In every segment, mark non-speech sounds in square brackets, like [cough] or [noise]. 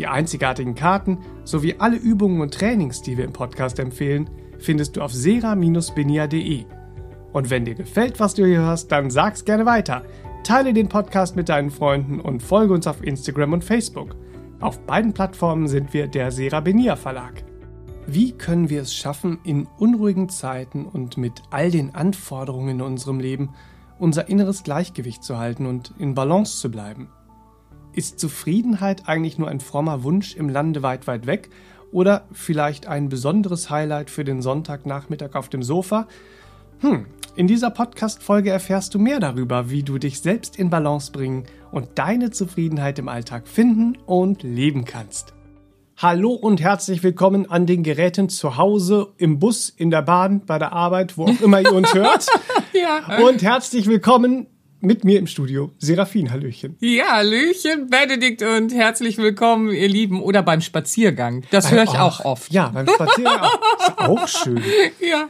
Die einzigartigen Karten sowie alle Übungen und Trainings, die wir im Podcast empfehlen, findest du auf sera-benia.de. Und wenn dir gefällt, was du hier hörst, dann sag's gerne weiter. Teile den Podcast mit deinen Freunden und folge uns auf Instagram und Facebook. Auf beiden Plattformen sind wir der Serabenia Verlag. Wie können wir es schaffen, in unruhigen Zeiten und mit all den Anforderungen in unserem Leben unser inneres Gleichgewicht zu halten und in Balance zu bleiben? Ist Zufriedenheit eigentlich nur ein frommer Wunsch im Lande weit, weit weg oder vielleicht ein besonderes Highlight für den Sonntagnachmittag auf dem Sofa? Hm, in dieser Podcast-Folge erfährst du mehr darüber, wie du dich selbst in Balance bringen und deine Zufriedenheit im Alltag finden und leben kannst. Hallo und herzlich willkommen an den Geräten zu Hause, im Bus, in der Bahn, bei der Arbeit, wo auch immer ihr uns [laughs] hört. ja. Und herzlich willkommen mit mir im Studio Serafin, Hallöchen. Ja, Hallöchen, Benedikt und herzlich willkommen, ihr Lieben. Oder beim Spaziergang. Das höre ich auch, auch oft. Ja, beim Spaziergang auch. Ist [laughs] auch schön. Ja.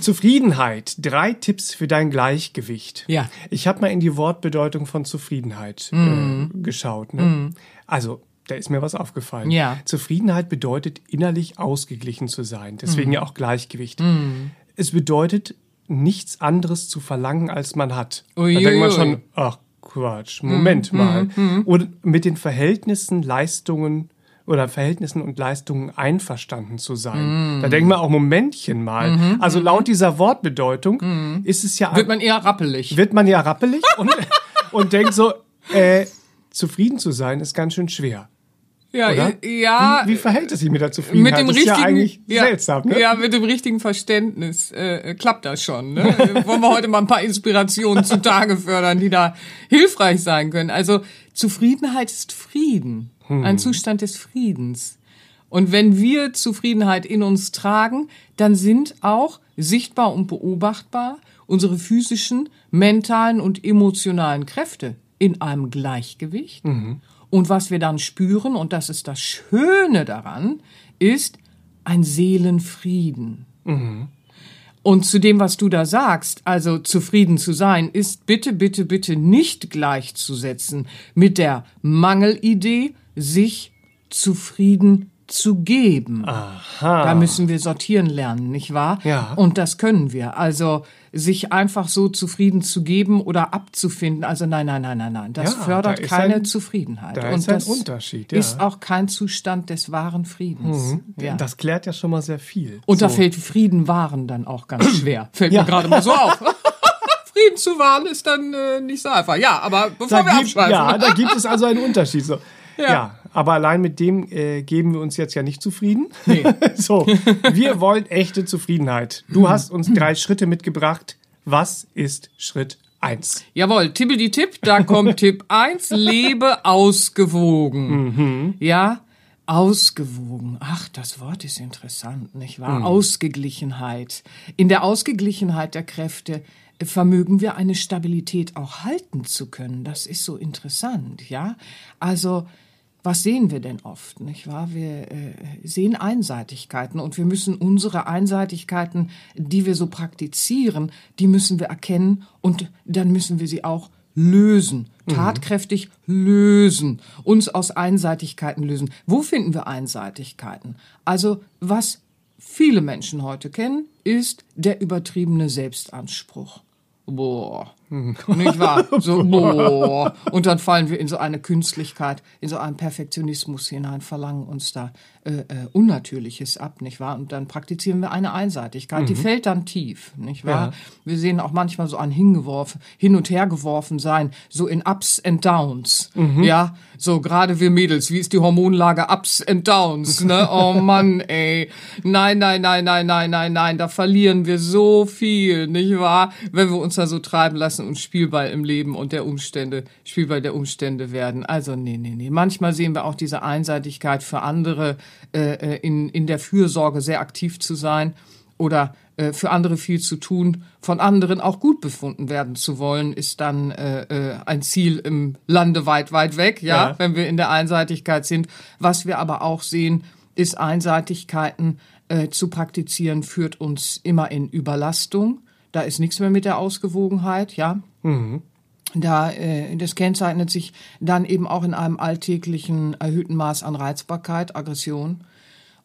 Zufriedenheit. Drei Tipps für dein Gleichgewicht. Ja. Ich habe mal in die Wortbedeutung von Zufriedenheit mm. äh, geschaut. Ne? Mm. Also, da ist mir was aufgefallen. Ja. Zufriedenheit bedeutet innerlich ausgeglichen zu sein. Deswegen mm. ja auch Gleichgewicht. Mm. Es bedeutet nichts anderes zu verlangen, als man hat. Ui, da denkt man schon, ach Quatsch, Moment mhm, mal. Mhm. Oder mit den Verhältnissen, Leistungen oder Verhältnissen und Leistungen einverstanden zu sein. Mm. Da denkt man auch Momentchen mal. -hmm, also laut dieser Wortbedeutung mm. ist es ja wird man eher rappelig. Wird man eher rappelig [laughs] und, und denkt so, äh, zufrieden zu sein ist ganz schön schwer. Ja, Oder? ja. Wie, wie, verhält es sich mit der Zufriedenheit? Mit dem das richtigen, ist ja eigentlich ja, seltsam, ne? Ja, mit dem richtigen Verständnis äh, klappt das schon. Ne? [laughs] Wollen wir heute mal ein paar Inspirationen zutage fördern, die da hilfreich sein können. Also Zufriedenheit ist Frieden, hm. ein Zustand des Friedens. Und wenn wir Zufriedenheit in uns tragen, dann sind auch sichtbar und beobachtbar unsere physischen, mentalen und emotionalen Kräfte in einem Gleichgewicht. Mhm. Und was wir dann spüren, und das ist das Schöne daran, ist ein Seelenfrieden. Mhm. Und zu dem, was du da sagst, also zufrieden zu sein, ist bitte, bitte, bitte nicht gleichzusetzen mit der Mangelidee, sich zufrieden zu geben. Aha. Da müssen wir sortieren lernen, nicht wahr? Ja. Und das können wir. Also sich einfach so zufrieden zu geben oder abzufinden. Also nein, nein, nein, nein, nein. Das ja, fördert da keine ein, Zufriedenheit. Da Und ist das ein Unterschied. Ja. ist auch kein Zustand des wahren Friedens. Mhm. Ja. Das klärt ja schon mal sehr viel. Und so. da fällt Frieden wahren dann auch ganz [clears throat] schwer. Fällt mir gerade mal so auf. [laughs] Frieden zu wahren ist dann äh, nicht so einfach. Ja, aber bevor da wir gibt, abschweifen. Ja, da gibt es also einen Unterschied. So. [laughs] Ja. ja. Aber allein mit dem äh, geben wir uns jetzt ja nicht zufrieden. Nee. [laughs] so, wir wollen echte Zufriedenheit. Du hast uns drei Schritte mitgebracht. Was ist Schritt eins? Jawohl, die Tipp, da kommt Tipp eins: lebe ausgewogen. Mhm. Ja, Ausgewogen. Ach, das Wort ist interessant, nicht wahr? Mhm. Ausgeglichenheit. In der Ausgeglichenheit der Kräfte vermögen wir eine Stabilität auch halten zu können. Das ist so interessant, ja? Also, was sehen wir denn oft, nicht wahr? Wir äh, sehen Einseitigkeiten und wir müssen unsere Einseitigkeiten, die wir so praktizieren, die müssen wir erkennen und dann müssen wir sie auch lösen, mhm. tatkräftig lösen, uns aus Einseitigkeiten lösen. Wo finden wir Einseitigkeiten? Also was viele Menschen heute kennen, ist der übertriebene Selbstanspruch. Boah, Nicht wahr? So, [laughs] boah. Und dann fallen wir in so eine Künstlichkeit, in so einen Perfektionismus hinein, verlangen uns da äh, äh, Unnatürliches ab, nicht wahr? Und dann praktizieren wir eine Einseitigkeit, die fällt dann tief, nicht wahr? Ja. Wir sehen auch manchmal so ein hingeworfen, hin und her geworfen sein, so in Ups and Downs, ja? So gerade wir Mädels, wie ist die Hormonlage Ups and Downs, ne? [laughs] Oh Mann, ey. Nein, nein, nein, nein, nein, nein, nein, da verlieren wir so viel, nicht wahr? Wenn wir uns da so treiben lassen und Spielball im Leben und der Umstände, Spielball der Umstände werden. Also nee, nee, nee. Manchmal sehen wir auch diese Einseitigkeit für andere äh, äh, in, in der Fürsorge sehr aktiv zu sein oder äh, für andere viel zu tun, von anderen auch gut befunden werden zu wollen, ist dann äh, äh, ein Ziel im Lande weit, weit weg, ja, Ja. wenn wir in der Einseitigkeit sind. Was wir aber auch sehen, ist Einseitigkeiten äh, zu praktizieren, führt uns immer in Überlastung. Da ist nichts mehr mit der Ausgewogenheit, ja. Da, äh, das kennzeichnet sich dann eben auch in einem alltäglichen erhöhten Maß an Reizbarkeit, Aggression.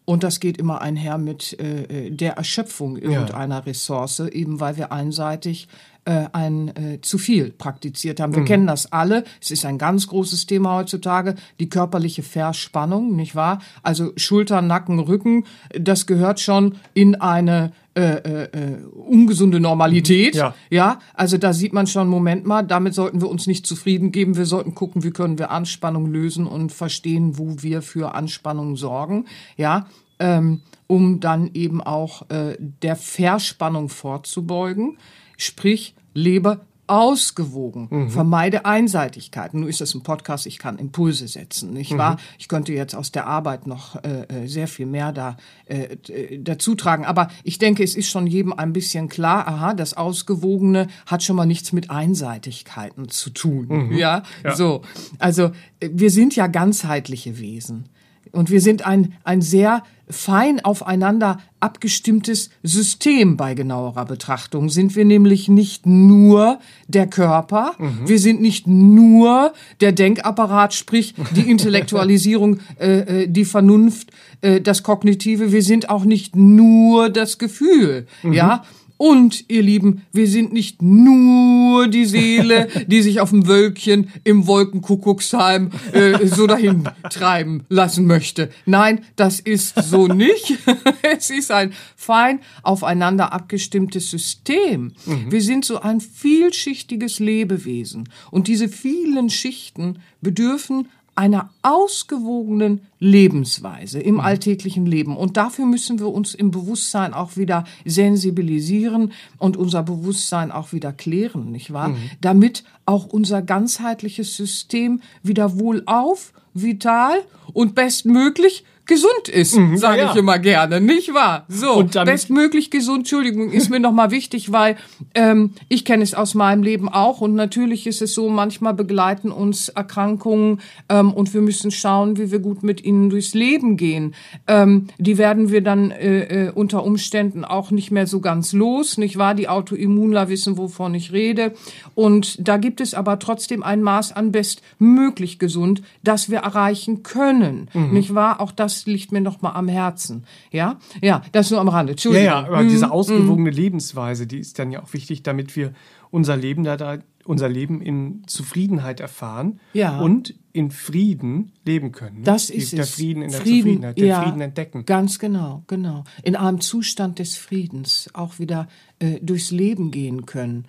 Und das geht immer einher mit äh, der Erschöpfung irgendeiner Ressource, eben weil wir einseitig äh, ein äh, zu viel praktiziert haben. Wir kennen das alle. Es ist ein ganz großes Thema heutzutage, die körperliche Verspannung, nicht wahr? Also Schultern, Nacken, Rücken, das gehört schon in eine äh, äh, äh, ungesunde Normalität. Ja. Ja, also da sieht man schon, Moment mal, damit sollten wir uns nicht zufrieden geben. Wir sollten gucken, wie können wir Anspannung lösen und verstehen, wo wir für Anspannung sorgen. Ja, ähm, um dann eben auch äh, der Verspannung vorzubeugen. Sprich, lebe ausgewogen, vermeide Einseitigkeiten. Nun ist das ein Podcast, ich kann Impulse setzen, nicht wahr? Ich könnte jetzt aus der Arbeit noch äh, äh, sehr viel mehr da äh, äh, dazu tragen, aber ich denke, es ist schon jedem ein bisschen klar, aha, das Ausgewogene hat schon mal nichts mit Einseitigkeiten zu tun, ja? So, also äh, wir sind ja ganzheitliche Wesen. Und wir sind ein, ein sehr fein aufeinander abgestimmtes System bei genauerer Betrachtung. Sind wir nämlich nicht nur der Körper, wir sind nicht nur der Denkapparat, sprich die [laughs] Intellektualisierung, äh, äh, die Vernunft, äh, das Kognitive, wir sind auch nicht nur das Gefühl, ja. Und, ihr Lieben, wir sind nicht nur die Seele, [laughs] die sich auf dem Wölkchen im Wolkenkuckucksheim äh, so dahin treiben lassen möchte. Nein, das ist so nicht. [laughs] es ist ein fein aufeinander abgestimmtes System. Wir sind so ein vielschichtiges Lebewesen. Und diese vielen Schichten bedürfen einer ausgewogenen Lebensweise im alltäglichen Leben. Und dafür müssen wir uns im Bewusstsein auch wieder sensibilisieren und unser Bewusstsein auch wieder klären, nicht wahr? Damit auch unser ganzheitliches System wieder wohlauf, vital und bestmöglich gesund ist, sage ja. ich immer gerne, nicht wahr? So, bestmöglich gesund, Entschuldigung, ist mir nochmal wichtig, weil ähm, ich kenne es aus meinem Leben auch und natürlich ist es so, manchmal begleiten uns Erkrankungen ähm, und wir müssen schauen, wie wir gut mit ihnen durchs Leben gehen. Ähm, die werden wir dann äh, äh, unter Umständen auch nicht mehr so ganz los, nicht wahr? Die Autoimmunler wissen, wovon ich rede. Und da gibt es aber trotzdem ein Maß an bestmöglich gesund, das wir erreichen können, nicht wahr? Auch das liegt mir noch mal am Herzen, ja? Ja, das nur am Rande. Ja, Entschuldigung. ja, aber diese ausgewogene Lebensweise, die ist dann ja auch wichtig, damit wir unser Leben da, da unser Leben in Zufriedenheit erfahren Ja. und in Frieden leben können. ne? Das Die- ist der es. Frieden in der Zufriedenheit, den Frieden entdecken. Ganz genau, genau. In einem Zustand des Friedens auch wieder äh, durchs Leben gehen können.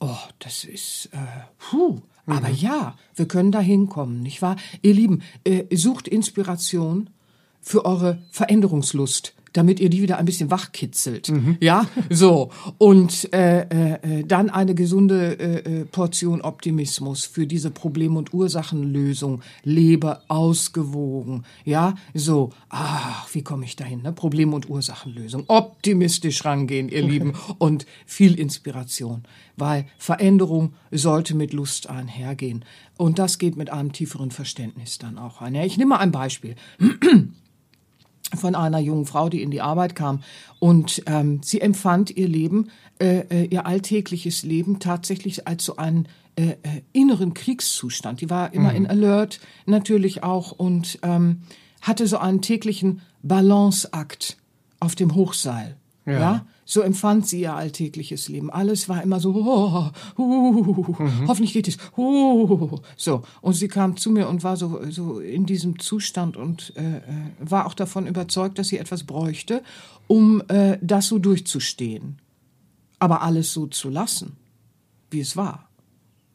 Oh, das ist, äh, puh. Aber Mhm. ja, wir können da hinkommen, nicht wahr? Ihr Lieben, äh, sucht Inspiration für eure Veränderungslust damit ihr die wieder ein bisschen wachkitzelt. Mhm. Ja, so. Und äh, äh, äh, dann eine gesunde äh, äh, Portion Optimismus für diese Problem- und Ursachenlösung. Lebe ausgewogen. Ja, so. Ach, wie komme ich dahin? Ne? Problem- und Ursachenlösung. Optimistisch rangehen, ihr Lieben. Und viel Inspiration. Weil Veränderung sollte mit Lust einhergehen. Und das geht mit einem tieferen Verständnis dann auch einher. Ich nehme mal ein Beispiel von einer jungen Frau, die in die Arbeit kam. Und ähm, sie empfand ihr Leben, äh, äh, ihr alltägliches Leben tatsächlich als so einen äh, äh, inneren Kriegszustand. Die war immer in Alert natürlich auch und ähm, hatte so einen täglichen Balanceakt auf dem Hochseil. Ja. ja. So empfand sie ihr alltägliches Leben. Alles war immer so, oh, uh, mhm. hoffentlich geht es. Uh, so. Und sie kam zu mir und war so, so in diesem Zustand und äh, äh, war auch davon überzeugt, dass sie etwas bräuchte, um äh, das so durchzustehen. Aber alles so zu lassen, wie es war.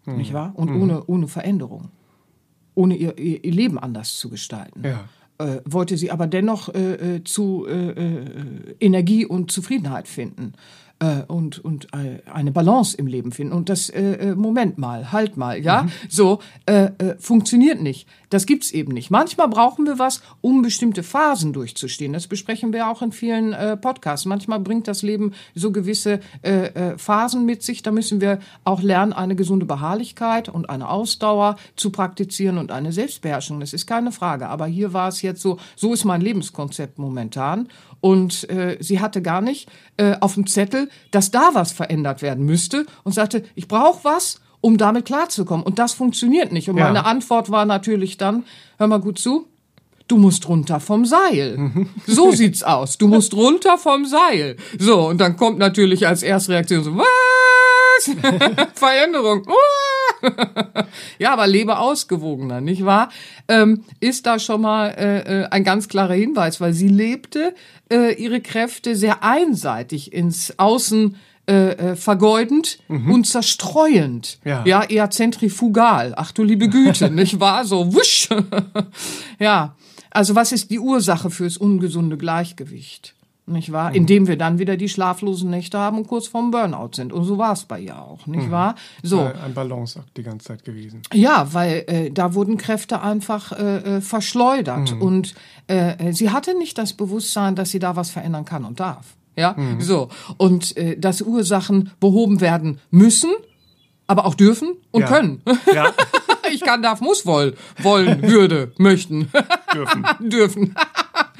Mhm. Nicht wahr? Und mhm. ohne, ohne Veränderung. Ohne ihr, ihr, ihr Leben anders zu gestalten. Ja äh, wollte sie aber dennoch äh, äh zu äh, äh, Energie und Zufriedenheit finden äh, und, und äh, eine Balance im Leben finden. Und das, äh, äh, Moment mal, halt mal, ja, mhm. so, äh, äh, funktioniert nicht. Das gibt's eben nicht. Manchmal brauchen wir was, um bestimmte Phasen durchzustehen. Das besprechen wir auch in vielen äh, Podcasts. Manchmal bringt das Leben so gewisse äh, äh, Phasen mit sich. Da müssen wir auch lernen, eine gesunde Beharrlichkeit und eine Ausdauer zu praktizieren und eine Selbstbeherrschung. Das ist keine Frage. Aber hier war es jetzt so, so ist mein Lebenskonzept momentan. Und äh, sie hatte gar nicht äh, auf dem Zettel, dass da was verändert werden müsste und sagte, ich brauche was, um damit klarzukommen. Und das funktioniert nicht. Und ja. meine Antwort war natürlich dann, hör mal gut zu, du musst runter vom Seil. So sieht's aus. Du musst runter vom Seil. So, und dann kommt natürlich als Erstreaktion so, was? [laughs] Veränderung. [laughs] ja, aber lebe ausgewogener, nicht wahr? Ähm, ist da schon mal äh, äh, ein ganz klarer Hinweis, weil sie lebte äh, ihre Kräfte sehr einseitig ins Außen äh, äh, vergeudend mhm. und zerstreuend. Ja. ja, eher zentrifugal. Ach du liebe Güte, [laughs] nicht wahr? So wusch. ja. Also was ist die Ursache fürs ungesunde Gleichgewicht? Nicht wahr? Mhm. Indem wir dann wieder die schlaflosen Nächte haben und kurz vorm Burnout sind. Und so war es bei ihr auch, nicht mhm. wahr? So. Ein Balanceakt die ganze Zeit gewesen. Ja, weil äh, da wurden Kräfte einfach äh, äh verschleudert. Mhm. Und äh, sie hatte nicht das Bewusstsein, dass sie da was verändern kann und darf. Ja, mhm. so. Und äh, dass Ursachen behoben werden müssen, aber auch dürfen und ja. können. Ja. [laughs] ich kann, darf, muss, woll, wollen, würde, möchten. Dürfen. [laughs] dürfen.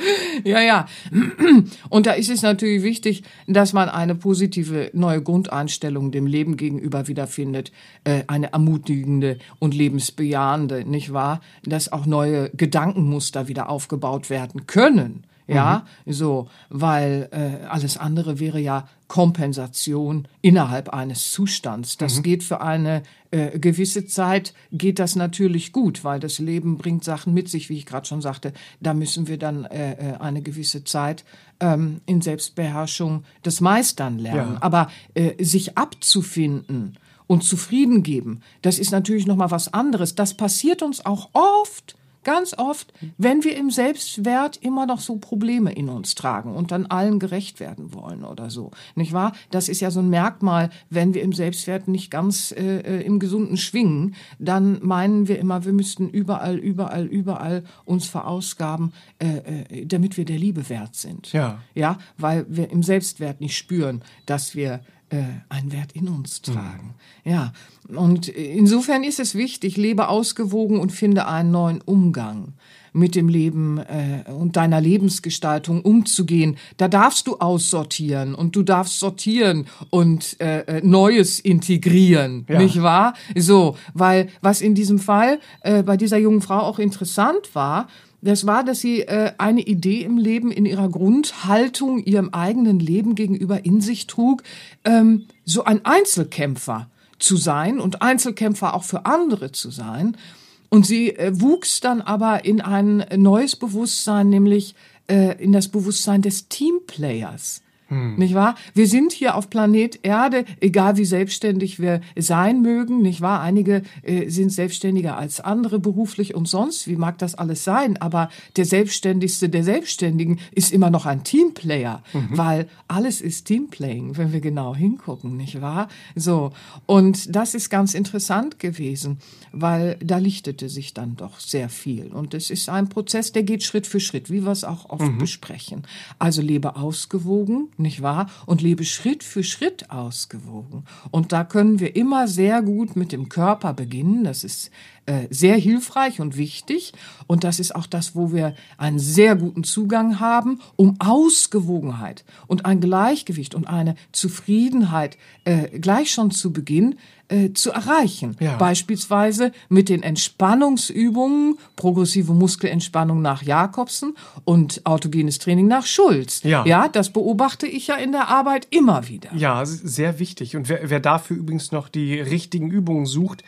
[laughs] ja, ja. [clears throat] Und da ist es natürlich wichtig, dass man eine positive neue Grundeinstellung dem Leben gegenüber wiederfindet, äh, eine ermutigende und lebensbejahende, nicht wahr? Dass auch neue Gedankenmuster wieder aufgebaut werden können. Ja, mhm. so, weil äh, alles andere wäre ja Kompensation innerhalb eines Zustands. Das mhm. geht für eine äh, gewisse Zeit, geht das natürlich gut, weil das Leben bringt Sachen mit sich, wie ich gerade schon sagte. Da müssen wir dann äh, äh, eine gewisse Zeit ähm, in Selbstbeherrschung das Meistern lernen. Ja. Aber äh, sich abzufinden und zufrieden geben, das ist natürlich noch mal was anderes. Das passiert uns auch oft Ganz oft, wenn wir im Selbstwert immer noch so Probleme in uns tragen und dann allen gerecht werden wollen oder so, nicht wahr? Das ist ja so ein Merkmal, wenn wir im Selbstwert nicht ganz äh, äh, im Gesunden schwingen, dann meinen wir immer, wir müssten überall, überall, überall uns verausgaben, äh, äh, damit wir der Liebe wert sind. Ja. Ja, weil wir im Selbstwert nicht spüren, dass wir äh, einen Wert in uns tragen. Mhm. Ja, und insofern ist es wichtig, lebe ausgewogen und finde einen neuen Umgang mit dem Leben äh, und deiner Lebensgestaltung umzugehen. Da darfst du aussortieren und du darfst sortieren und äh, äh Neues integrieren, ja. nicht wahr? So, weil was in diesem Fall äh, bei dieser jungen Frau auch interessant war, das war, dass sie äh, eine Idee im Leben, in ihrer Grundhaltung, ihrem eigenen Leben gegenüber in sich trug, ähm, so ein Einzelkämpfer zu sein und Einzelkämpfer auch für andere zu sein. Und sie äh, wuchs dann aber in ein neues Bewusstsein, nämlich äh, in das Bewusstsein des Teamplayers. Hm. Nicht wahr? Wir sind hier auf Planet Erde, egal wie selbstständig wir sein mögen, nicht wahr? Einige äh, sind selbstständiger als andere beruflich und sonst, wie mag das alles sein? Aber der Selbstständigste der Selbstständigen ist immer noch ein Teamplayer, mhm. weil alles ist Teamplaying, wenn wir genau hingucken, nicht wahr? So. Und das ist ganz interessant gewesen, weil da lichtete sich dann doch sehr viel. Und es ist ein Prozess, der geht Schritt für Schritt, wie wir es auch oft mhm. besprechen. Also lebe ausgewogen, nicht wahr? Und lebe Schritt für Schritt ausgewogen. Und da können wir immer sehr gut mit dem Körper beginnen. Das ist äh, sehr hilfreich und wichtig. Und das ist auch das, wo wir einen sehr guten Zugang haben, um Ausgewogenheit und ein Gleichgewicht und eine Zufriedenheit äh, gleich schon zu Beginn äh, zu erreichen. Ja. Beispielsweise mit den Entspannungsübungen, progressive Muskelentspannung nach Jakobsen und autogenes Training nach Schulz. Ja. ja, das beobachte ich ja in der Arbeit immer wieder. Ja, sehr wichtig. Und wer, wer dafür übrigens noch die richtigen Übungen sucht,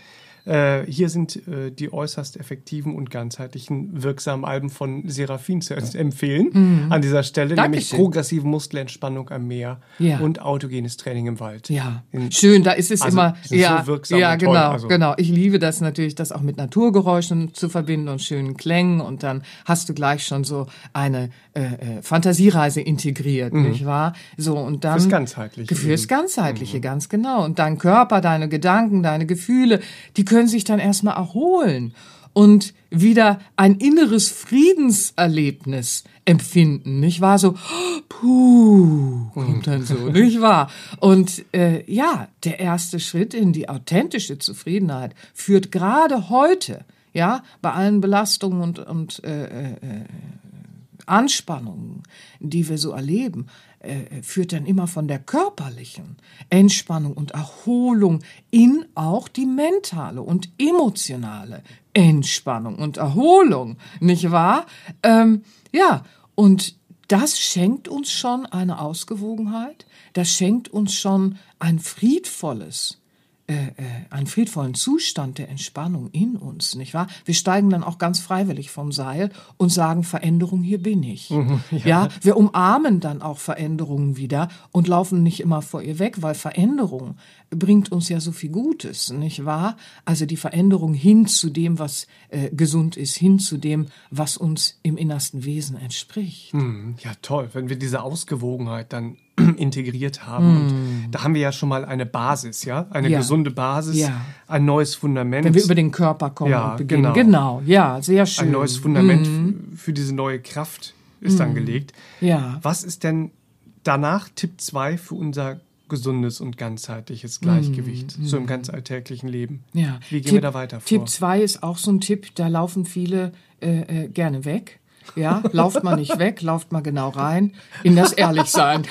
äh, hier sind äh, die äußerst effektiven und ganzheitlichen wirksamen Alben von Seraphin zu [laughs] empfehlen. An dieser Stelle, nämlich Mhm. Dankeschön. progressive Muskelentspannung am Meer Ja. und autogenes Training im Wald. Ja, In- schön, da ist es Also, immer, ja, so wirksam ja, und toll, genau, also. genau. Ich liebe das natürlich, das auch mit Naturgeräuschen zu verbinden und schönen Klängen und dann hast du gleich schon so eine äh, äh, Fantasiereise integriert, nicht wahr? So und dann Mhm. Fürs Ganzheitliche Fürs eben. Ganzheitliche, ganz genau. Und dein Körper, deine Gedanken, deine Gefühle, die können sich dann erstmal erholen und wieder ein inneres Friedenserlebnis empfinden, nicht wahr? So, puh, kommt dann so, nicht wahr? Und äh, ja, der erste Schritt in die authentische Zufriedenheit führt gerade heute, ja, bei allen Belastungen und, und äh, äh, Anspannungen, die wir so erleben, äh, führt dann immer von der körperlichen Entspannung und Erholung in auch die mentale und emotionale Entspannung und Erholung, nicht wahr? Ähm, ja, und das schenkt uns schon eine Ausgewogenheit, das schenkt uns schon ein friedvolles, äh, äh, einen friedvollen Zustand der Entspannung in uns, nicht wahr? Wir steigen dann auch ganz freiwillig vom Seil und sagen, Veränderung, hier bin ich. ja. wir umarmen dann auch Veränderungen wieder und laufen nicht immer vor ihr weg, weil Veränderung bringt uns ja so viel Gutes, nicht wahr? Also die Veränderung hin zu dem, was äh, gesund ist, hin zu dem, was uns im innersten Wesen entspricht. Hm, Ja, toll, wenn wir diese Ausgewogenheit dann [clears throat] integriert haben. Und da haben wir ja schon mal eine Basis, ja? Eine Hm. Ja. gesunde Basis, Ja. ein neues Fundament. Wenn wir über den Körper kommen Ja, und beginnen. genau. Genau, ja, sehr schön. ein neues Fundament f- für diese neue Kraft ist dann gelegt. Mhm. Ja. Was ist denn danach Tipp 2 für unser gesundes und ganzheitliches Gleichgewicht, so im ganz alltäglichen Leben? Mhm. Ja. Wie gehen Tipp, wir da weiter vor? Tipp 2 ist auch so ein Tipp, da laufen viele äh, äh, gerne weg. Ja, lauft mal nicht weg, lauft mal genau rein in das Ehrlichsein.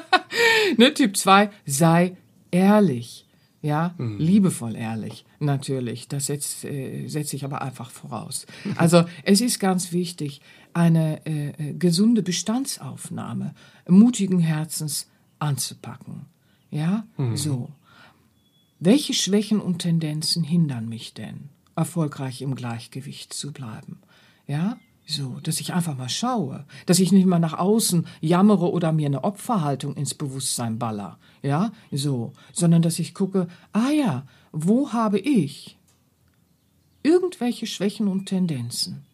[laughs] ne, Tipp 2, sei ehrlich. Ja, Mhm. liebevoll ehrlich, natürlich. Das setzt, äh, setze ich aber einfach voraus. Also es ist ganz wichtig, eine äh, äh, gesunde Bestandsaufnahme mutigen Herzens anzupacken. Ja, Mhm. so. Welche Schwächen und Tendenzen hindern mich denn, erfolgreich im Gleichgewicht zu bleiben? Ja, so, dass ich einfach mal schaue, dass ich nicht mal nach außen jammere oder mir eine Opferhaltung ins Bewusstsein baller, ja, so, sondern dass ich gucke, ah ja, wo habe ich irgendwelche Schwächen und Tendenzen,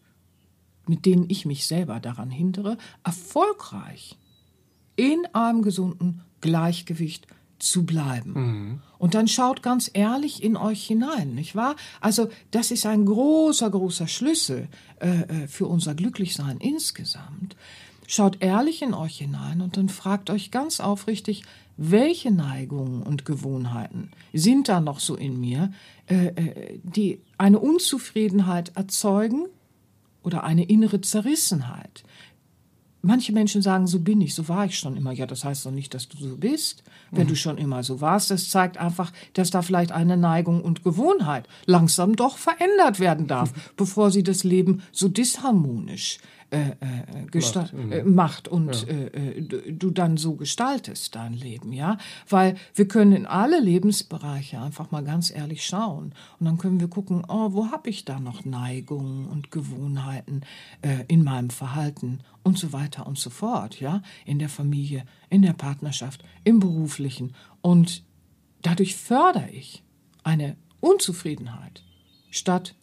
mit denen ich mich selber daran hindere, erfolgreich in einem gesunden Gleichgewicht zu bleiben. Und dann schaut ganz ehrlich in euch hinein, nicht wahr? Also das ist ein großer, großer Schlüssel äh, äh, für unser Glücklichsein insgesamt. Schaut ehrlich in euch hinein und dann fragt euch ganz aufrichtig, welche Neigungen und Gewohnheiten sind da noch so in mir, äh, äh, die eine Unzufriedenheit erzeugen oder eine innere Zerrissenheit. Manche Menschen sagen, so bin ich, so war ich schon immer. Ja, das heißt doch nicht, dass du so bist. Wenn du schon immer so warst, das zeigt einfach, dass da vielleicht eine Neigung und Gewohnheit langsam doch verändert werden darf, [laughs] bevor sie das Leben so disharmonisch äh, äh, gesta- äh, macht und äh, äh, du- du dann so gestaltest dein Leben, ja, weil wir können in alle Lebensbereiche einfach mal ganz ehrlich schauen und dann können wir gucken, oh, wo habe ich da noch Neigungen und Gewohnheiten in meinem Verhalten und so weiter und so fort, ja, in der Familie, in der Partnerschaft, im beruflichen und dadurch fördere ich eine Unzufriedenheit statt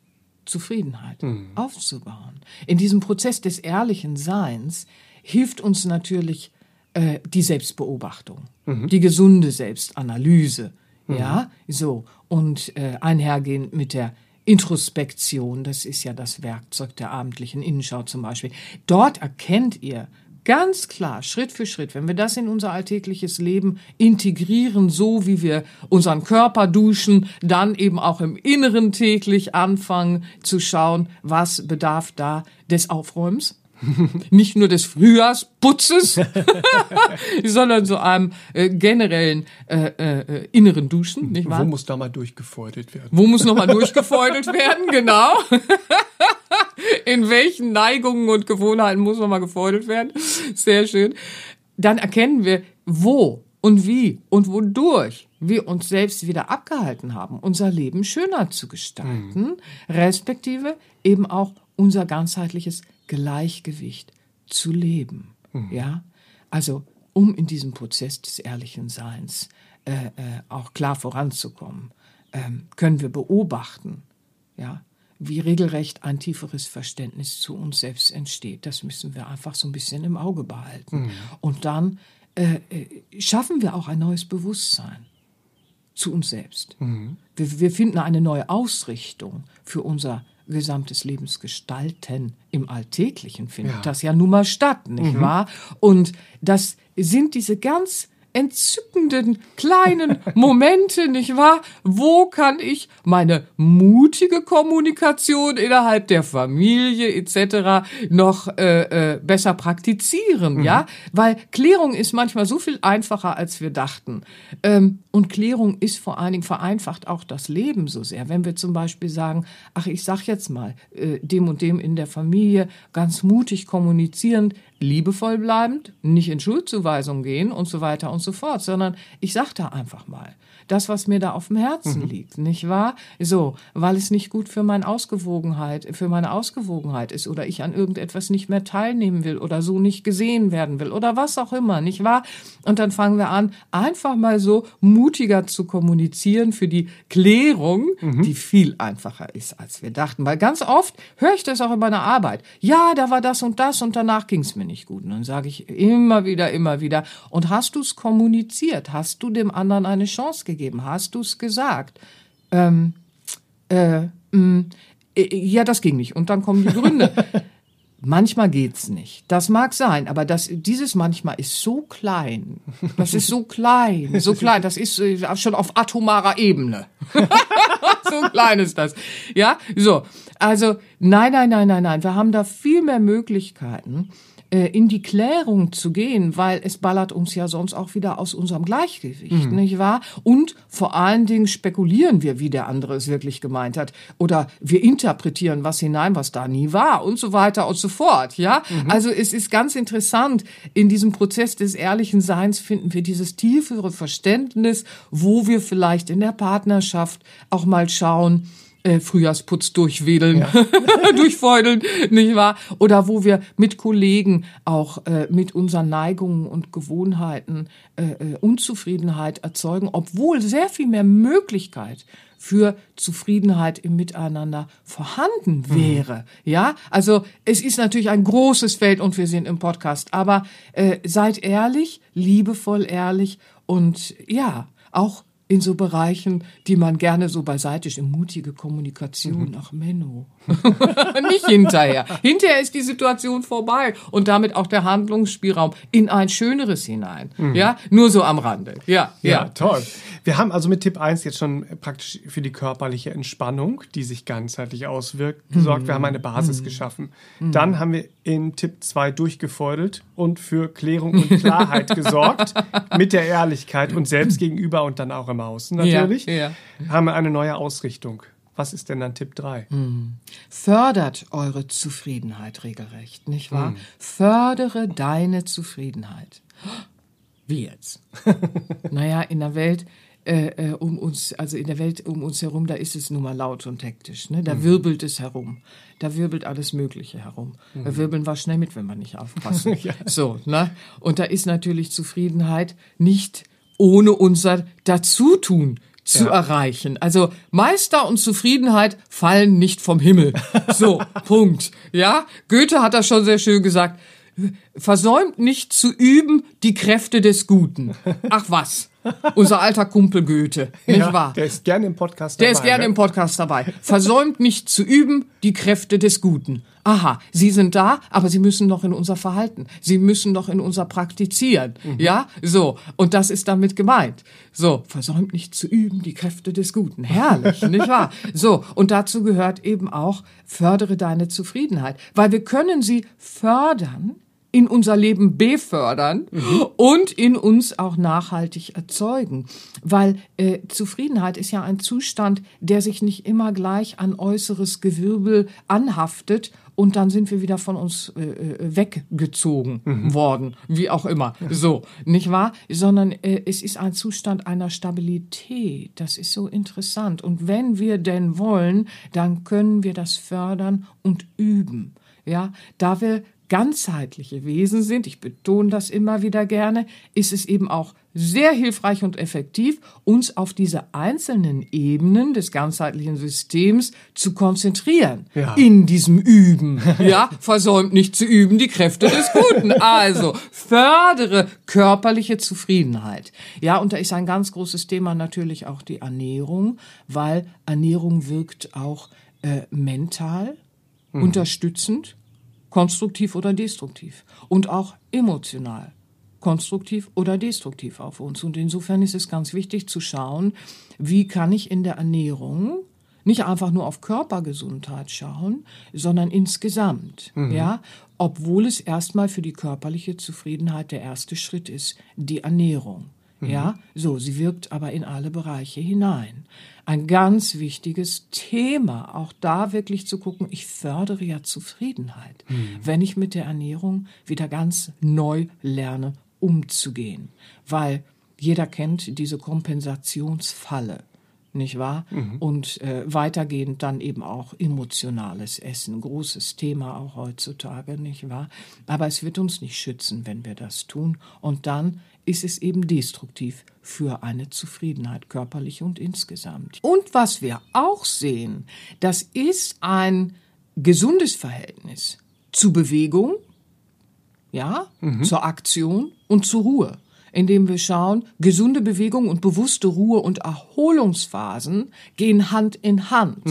Zufriedenheit aufzubauen. In diesem Prozess des ehrlichen Seins hilft uns natürlich äh, die Selbstbeobachtung, die gesunde Selbstanalyse, ja, so und äh, einhergehend mit der Introspektion, das ist ja das Werkzeug der abendlichen Innenschau zum Beispiel. Dort erkennt ihr ganz klar, Schritt für Schritt, wenn wir das in unser alltägliches Leben integrieren, so wie wir unseren Körper duschen, dann eben auch im Inneren täglich anfangen zu schauen, was bedarf da des Aufräumens. [laughs] Nicht nur des Frühjahrsputzes, [laughs] sondern so einem äh, generellen äh, äh, inneren Duschen, nicht wahr? Wo muss da mal durchgefeudelt werden? Wo muss nochmal durchgefeudelt [laughs] werden, genau. In welchen Neigungen und Gewohnheiten muss nochmal gefeudelt werden? Sehr schön. Dann erkennen wir, wo und wie und wodurch wir uns selbst wieder abgehalten haben, unser Leben schöner zu gestalten, respektive eben auch unser ganzheitliches Gleichgewicht zu leben. Ja, also um in diesem Prozess des ehrlichen Seins äh, äh, auch klar voranzukommen, ähm, können wir beobachten, ja, wie regelrecht ein tieferes Verständnis zu uns selbst entsteht. Das müssen wir einfach so ein bisschen im Auge behalten. Und dann äh, äh, schaffen wir auch ein neues Bewusstsein zu uns selbst. Wir, wir finden eine neue Ausrichtung für unser gesamtes Lebensgestalten im Alltäglichen findet Ja. das ja nun mal statt, nicht wahr? Und das sind diese ganz entzückenden kleinen [laughs] Momente, nicht wahr? Wo kann ich meine mutige Kommunikation innerhalb der Familie etc. noch äh, äh, besser praktizieren, ja? Weil Klärung ist manchmal so viel einfacher, als wir dachten. Ähm, und Klärung ist vor allen Dingen vereinfacht auch das Leben so sehr. Wenn wir zum Beispiel sagen, ach, ich sag jetzt mal, äh, dem und dem in der Familie ganz mutig kommunizierend, liebevoll bleibend, nicht in Schuldzuweisung gehen und so weiter und so fort, sondern ich sag da einfach mal, das, was mir da auf dem Herzen liegt, nicht wahr? So, weil es nicht gut für meine Ausgewogenheit, für meine Ausgewogenheit ist oder ich an irgendetwas nicht mehr teilnehmen will oder so nicht gesehen werden will oder was auch immer, nicht wahr? Und dann fangen wir an, einfach mal so mutiger zu kommunizieren für die Klärung, die viel einfacher ist, als wir dachten. Weil ganz oft höre ich das auch in meiner Arbeit. Ja, da war das und das und danach ging es mir nicht gut. Und dann sage ich immer wieder, immer wieder. Und hast du es kommuniziert? Hast du dem anderen eine Chance gegeben? Hast du es gesagt? Ähm, äh, mh, äh, ja, das ging nicht. Und dann kommen die Gründe. [laughs] Manchmal geht's nicht. Das mag sein, aber das, dieses manchmal ist so klein. Das ist so klein, so klein. Das ist äh, schon auf atomarer Ebene. [laughs] so klein ist das. Ja, so. Also, nein, nein, nein, nein, nein. Wir haben da viel mehr Möglichkeiten, in die Klärung zu gehen, weil es ballert uns ja sonst auch wieder aus unserem Gleichgewicht, nicht wahr? Und vor allen Dingen spekulieren wir, wie der andere es wirklich gemeint hat. Oder wir interpretieren was hinein, was da nie war und so weiter und so fort, ja? Also es ist ganz interessant, in diesem Prozess des ehrlichen Seins finden wir dieses tiefere Verständnis, wo wir vielleicht in der Partnerschaft auch mal schauen, äh, Frühjahrsputz durchwedeln, [laughs] durchfeudeln, nicht wahr? Oder wo wir mit Kollegen auch äh, mit unseren Neigungen und Gewohnheiten äh, äh, Unzufriedenheit erzeugen, obwohl sehr viel mehr Möglichkeit für Zufriedenheit im Miteinander vorhanden wäre. Ja, also es ist natürlich ein großes Feld und wir sind im Podcast, aber äh, seid ehrlich, liebevoll ehrlich und ja, auch in so Bereichen, die man gerne so beiseite steht. Mutige Kommunikation, ach Menno. [laughs] Nicht hinterher. Hinterher ist die Situation vorbei und damit auch der Handlungsspielraum in ein schöneres hinein. Ja, nur so am Rande. Ja, Ja, ja. toll. Wir haben also mit Tipp 1 jetzt schon praktisch für die körperliche Entspannung, die sich ganzheitlich auswirkt, gesorgt. Wir haben eine Basis geschaffen. Dann haben wir in Tipp 2 durchgefeudelt und für Klärung und Klarheit [laughs] gesorgt mit der Ehrlichkeit und selbst gegenüber und dann auch im Außen natürlich. Ja, ja. Haben wir eine neue Ausrichtung. Was ist denn dann Tipp 3? Fördert eure Zufriedenheit regelrecht, nicht wahr? Fördere deine Zufriedenheit. Wie jetzt? [laughs] naja, in der Welt äh, äh, um uns, also in der Welt um uns herum, da ist es nun mal laut und hektisch. Ne? Da wirbelt es herum. Da wirbelt alles Mögliche herum. Wir wirbeln wir schnell mit, wenn wir nicht aufpassen. [laughs] So, ne? Und da ist natürlich Zufriedenheit nicht ohne unser Dazutun zu Ja. erreichen. Also Meister und Zufriedenheit fallen nicht vom Himmel. So, [laughs] Punkt. Ja, Goethe hat das schon sehr schön gesagt. Versäumt nicht zu üben die Kräfte des Guten. Ach was. Unser alter Kumpel Goethe, nicht Ja, wahr? Der ist gerne im Podcast Der dabei. ist gerne ne? im Podcast dabei. Versäumt nicht zu üben die Kräfte des Guten. Aha, Sie sind da, aber Sie müssen noch in unser Verhalten. Sie müssen noch in unser Praktizieren. Ja, so. Und das ist damit gemeint. So, versäumt nicht zu üben die Kräfte des Guten. Herrlich, [laughs] nicht wahr? So. Und dazu gehört eben auch, fördere deine Zufriedenheit. Weil wir können sie fördern, in unser Leben befördern und in uns auch nachhaltig erzeugen. Weil äh, Zufriedenheit ist ja ein Zustand, der sich nicht immer gleich an äußeres Gewirbel anhaftet und dann sind wir wieder von uns äh, äh, weggezogen worden, wie auch immer. So, nicht wahr? Sondern äh, es ist ein Zustand einer Stabilität. Das ist so interessant. Und wenn wir denn wollen, dann können wir das fördern und üben. Ja, da wir ganzheitliche Wesen sind, ich betone das immer wieder gerne, ist es eben auch sehr hilfreich und effektiv, uns auf diese einzelnen Ebenen des ganzheitlichen Systems zu konzentrieren. Ja. In diesem Üben. [laughs] Ja, versäumt nicht zu üben die Kräfte des Guten. Also, fördere körperliche Zufriedenheit. Ja, und da ist ein ganz großes Thema natürlich auch die Ernährung, weil Ernährung wirkt auch äh, mental unterstützend konstruktiv oder destruktiv und auch emotional konstruktiv oder destruktiv auf uns. Und insofern ist es ganz wichtig zu schauen, wie kann ich in der Ernährung nicht einfach nur auf Körpergesundheit schauen, sondern insgesamt, ja, obwohl es erstmal für die körperliche Zufriedenheit der erste Schritt ist, die Ernährung. Ja, so, sie wirkt aber in alle Bereiche hinein. Ein ganz wichtiges Thema, auch da wirklich zu gucken, ich fördere ja Zufriedenheit, wenn ich mit der Ernährung wieder ganz neu lerne, umzugehen. Weil jeder kennt diese Kompensationsfalle nicht wahr? Und äh, weitergehend dann eben auch emotionales Essen, großes Thema auch heutzutage, nicht wahr? Aber es wird uns nicht schützen, wenn wir das tun. Und dann ist es eben destruktiv für eine Zufriedenheit, körperlich und insgesamt. Und was wir auch sehen, das ist ein gesundes Verhältnis zu Bewegung, ja, zur Aktion und zur Ruhe, indem wir schauen, gesunde Bewegung und bewusste Ruhe und Erholungsphasen gehen Hand in Hand,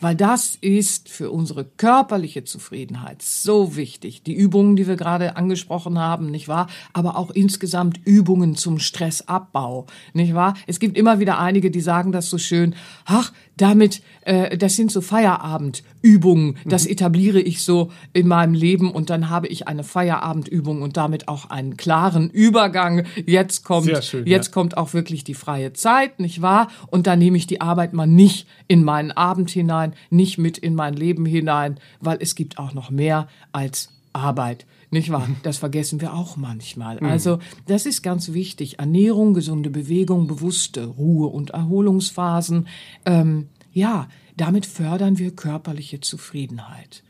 weil das ist für unsere körperliche Zufriedenheit so wichtig. Die Übungen, die wir gerade angesprochen haben, nicht wahr? Aber auch insgesamt Übungen zum Stressabbau, nicht wahr? Es gibt immer wieder einige, die sagen das so schön, ach, damit, äh, das sind so Feierabendübungen, das etabliere ich so in meinem Leben und dann habe ich eine Feierabendübung und damit auch einen klaren Übergang. Jetzt kommt, schön, jetzt ja. kommt auch wirklich die freie Zeit, nicht wahr? Und dann nehme ich die Arbeit mal nicht in meinen Abend hinein, nicht mit in mein Leben hinein, weil es gibt auch noch mehr als Arbeit. Nicht wahr? [laughs] Das vergessen wir auch manchmal. Also, das ist ganz wichtig. Ernährung, gesunde Bewegung, bewusste Ruhe- und Erholungsphasen. Ähm, ja, damit fördern wir körperliche Zufriedenheit.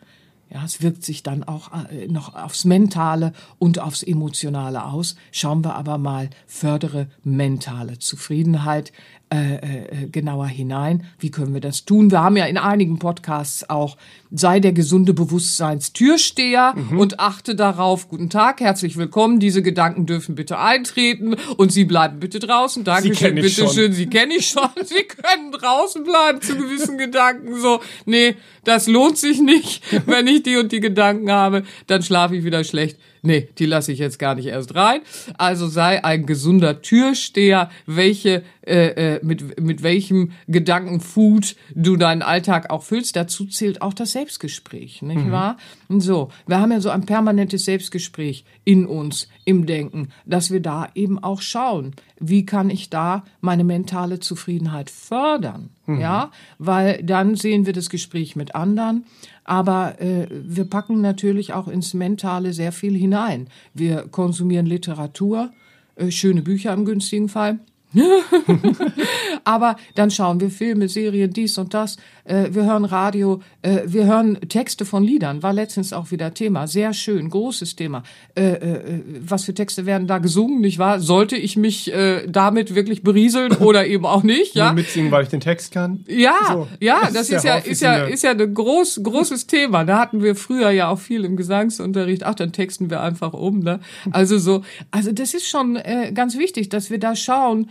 Ja, es wirkt sich dann auch äh, noch aufs Mentale und aufs Emotionale aus. Schauen wir aber mal, fördere mentale Zufriedenheit äh, äh, genauer hinein. Wie können wir das tun? Wir haben ja in einigen Podcasts auch, sei der gesunde Bewusstseinstürsteher und achte darauf, guten Tag, herzlich willkommen, diese Gedanken dürfen bitte eintreten und Sie bleiben bitte draußen. Dankeschön, kenn ich bitte schon. schön, Sie kenne ich schon. [laughs] Sie können draußen bleiben zu gewissen Gedanken. So, nee, das lohnt sich nicht. [laughs] Wenn ich die und die Gedanken habe, dann schlafe ich wieder schlecht. Nee, die lasse ich jetzt gar nicht erst rein. Also sei ein gesunder Türsteher, welche, äh, äh, mit, mit welchem Gedankenfood du deinen Alltag auch füllst. Dazu zählt auch das Selbstgespräch, nicht wahr? Und so, wir haben ja so ein permanentes Selbstgespräch in uns, im Denken, dass wir da eben auch schauen, wie kann ich da meine mentale Zufriedenheit fördern? Ja, weil dann sehen wir das Gespräch mit anderen, aber äh, wir packen natürlich auch ins Mentale sehr viel hinein. Wir konsumieren Literatur, äh, schöne Bücher im günstigen Fall. [laughs] Aber dann schauen wir Filme, Serien, dies und das. Äh, wir hören Radio, äh, wir hören Texte von Liedern. War letztens auch wieder Thema. Sehr schön, großes Thema. Äh, was für Texte werden da gesungen, nicht wahr? Sollte ich mich damit wirklich berieseln [laughs] oder eben auch nicht? Ja, Nur mitsingen, weil ich den Text kann. ja, So, ja, das das, ist ist ja, ist ja, ist ja ein groß, großes Thema. Da hatten wir früher ja auch viel im Gesangsunterricht. Ach, dann texten wir einfach um, ne? Also so, also das ist schon ganz wichtig, dass wir da schauen,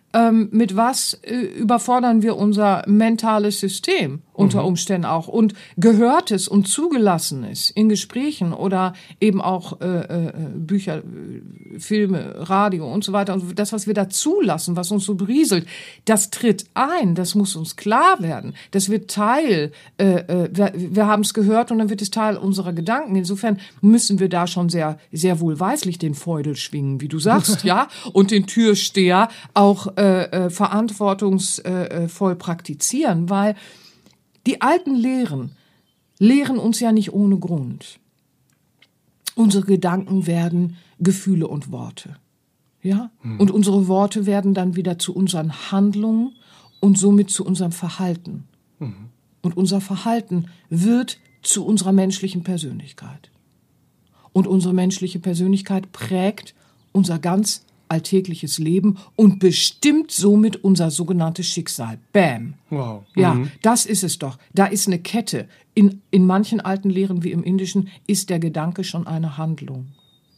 ähm, mit was äh, überfordern wir unser mentales System unter Umständen auch? Und Gehörtes und Zugelassenes in Gesprächen oder eben auch äh, äh, Bücher, äh, Filme, Radio und so weiter und das, was wir da zulassen, was uns so berieselt, das tritt ein, das muss uns klar werden, das wird Teil, äh, äh, wir, wir haben es gehört und dann wird es Teil unserer Gedanken. Insofern müssen wir da schon sehr, sehr wohlweislich den Feudel schwingen, wie du sagst, [laughs] ja, und den Türsteher auch äh, äh, verantwortungsvoll äh, voll praktizieren, weil die alten Lehren lehren uns ja nicht ohne Grund. Unsere Gedanken werden Gefühle und Worte. Ja? Und unsere Worte werden dann wieder zu unseren Handlungen und somit zu unserem Verhalten. Und unser Verhalten wird zu unserer menschlichen Persönlichkeit. Und unsere menschliche Persönlichkeit prägt unser ganz alltägliches Leben und bestimmt somit unser sogenanntes Schicksal. Bam. Wow. Ja, das ist es doch. Da ist eine Kette. In, in manchen alten Lehren wie im Indischen ist der Gedanke schon eine Handlung.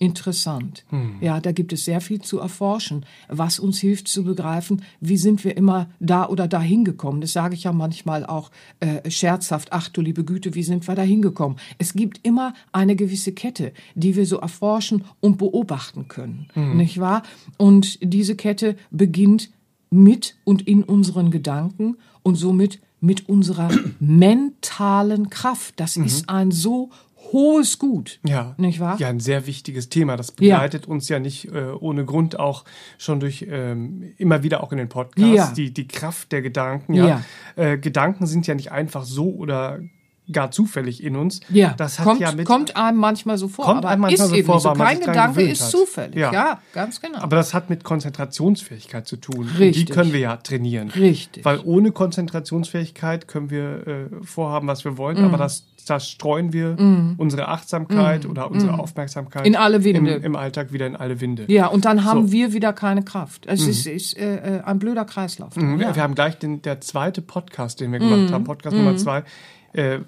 Interessant. Ja, da gibt es sehr viel zu erforschen, was uns hilft zu begreifen, wie sind wir immer da oder da hingekommen. Das sage ich ja manchmal auch äh, scherzhaft. Ach du liebe Güte, wie sind wir da hingekommen? Es gibt immer eine gewisse Kette, die wir so erforschen und beobachten können, nicht wahr? Und diese Kette beginnt mit und in unseren Gedanken und somit mit unserer [clears throat] mentalen Kraft. Das ist ein so hohes Gut. Ja, Nicht wahr? Ja, ein sehr wichtiges Thema. Das begleitet uns ja nicht äh, ohne Grund auch schon durch ähm, immer wieder auch in den Podcasts Ja. die die Kraft der Gedanken. Ja, Ja. Äh, Gedanken sind ja nicht einfach so oder gar zufällig in uns. Ja, das hat kommt, ja mit kommt einem manchmal so vor, Kommt aber einem manchmal ist so eben vor, so. weil Kein Gedanke ist zufällig. Ja. Ja. ganz genau. Aber das hat mit Konzentrationsfähigkeit zu tun. Und Richtig. die können wir ja trainieren. Richtig. Weil ohne Konzentrationsfähigkeit können wir äh, vorhaben, was wir wollen, Mhm. aber das, das streuen wir unsere Achtsamkeit oder unsere Aufmerksamkeit In alle Winde. Im, im Alltag wieder in alle Winde. ja, und dann haben So. wir wieder keine Kraft. Es ist, ist äh, äh, ein blöder Kreislauf. Mhm, wir- Ja. Mhm. Wir haben gleich den, der zweite Podcast, den wir gemacht haben, Podcast Nummer zwei, äh,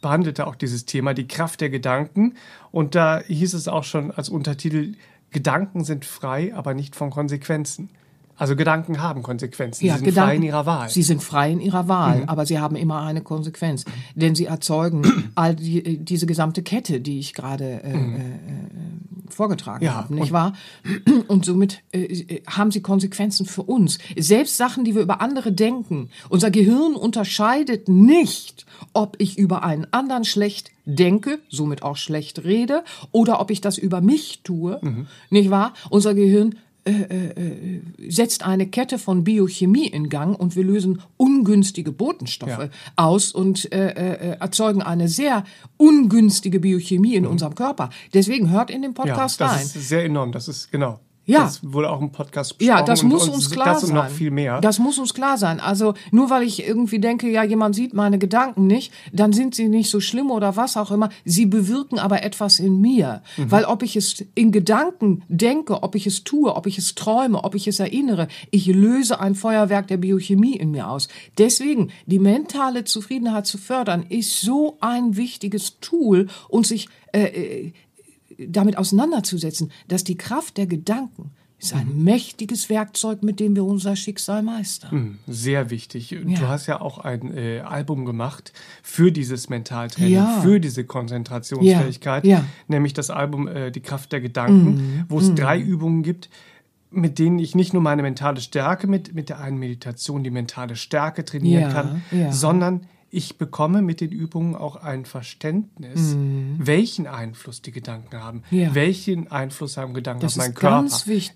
behandelte auch dieses Thema, die Kraft der Gedanken. Und da hieß es auch schon als Untertitel, Gedanken sind frei, aber nicht von Konsequenzen. Also Gedanken haben Konsequenzen. Sie sind frei in ihrer Wahl. Sie sind frei in ihrer Wahl, Mhm. aber sie haben immer eine Konsequenz. Denn sie erzeugen [clears throat] all die, diese gesamte Kette, die ich gerade äh, äh, vorgetragen Mhm. Ja, habe, nicht und- wahr? [clears throat] Und somit äh, äh, haben sie Konsequenzen für uns. Selbst Sachen, die wir über andere denken. Unser Gehirn unterscheidet nicht, ob ich über einen anderen schlecht denke, somit auch schlecht rede, oder ob ich das über mich tue, Mhm. nicht wahr? Unser Gehirn setzt eine Kette von Biochemie in Gang und wir lösen ungünstige Botenstoffe Ja. aus und äh, äh, erzeugen eine sehr ungünstige Biochemie in unserem Körper. Deswegen hört in den Mhm. ja, Podcast das rein. ist sehr enorm. Das ist, genau. Ja. Das wurde auch im Podcast Ja, besprochen. das und muss uns klar Das und sein. noch viel mehr. Das muss uns klar sein. Also nur weil ich irgendwie denke, ja, jemand sieht meine Gedanken nicht, dann sind sie nicht so schlimm oder was auch immer. Sie bewirken aber etwas in mir. Mhm. Weil ob ich es in Gedanken denke, ob ich es tue, ob ich es träume, ob ich es erinnere, ich löse ein Feuerwerk der Biochemie in mir aus. Deswegen, die mentale Zufriedenheit zu fördern, ist so ein wichtiges Tool und sich äh, äh, damit auseinanderzusetzen, dass die Kraft der Gedanken ist ein Mhm. mächtiges Werkzeug, mit dem wir unser Schicksal meistern. Sehr wichtig. Du Ja. hast ja auch ein äh, Album gemacht für dieses Mentaltraining, Ja. für diese Konzentrationsfähigkeit, Ja, nämlich das Album äh, Die Kraft der Gedanken, wo es drei Übungen gibt, mit denen ich nicht nur meine mentale Stärke mit, mit der einen Meditation die mentale Stärke trainieren kann, sondern ich bekomme mit den Übungen auch ein Verständnis, welchen Einfluss die Gedanken haben, Mhm. Ja. welchen Einfluss haben Gedanken Das auf meinen ist Körper.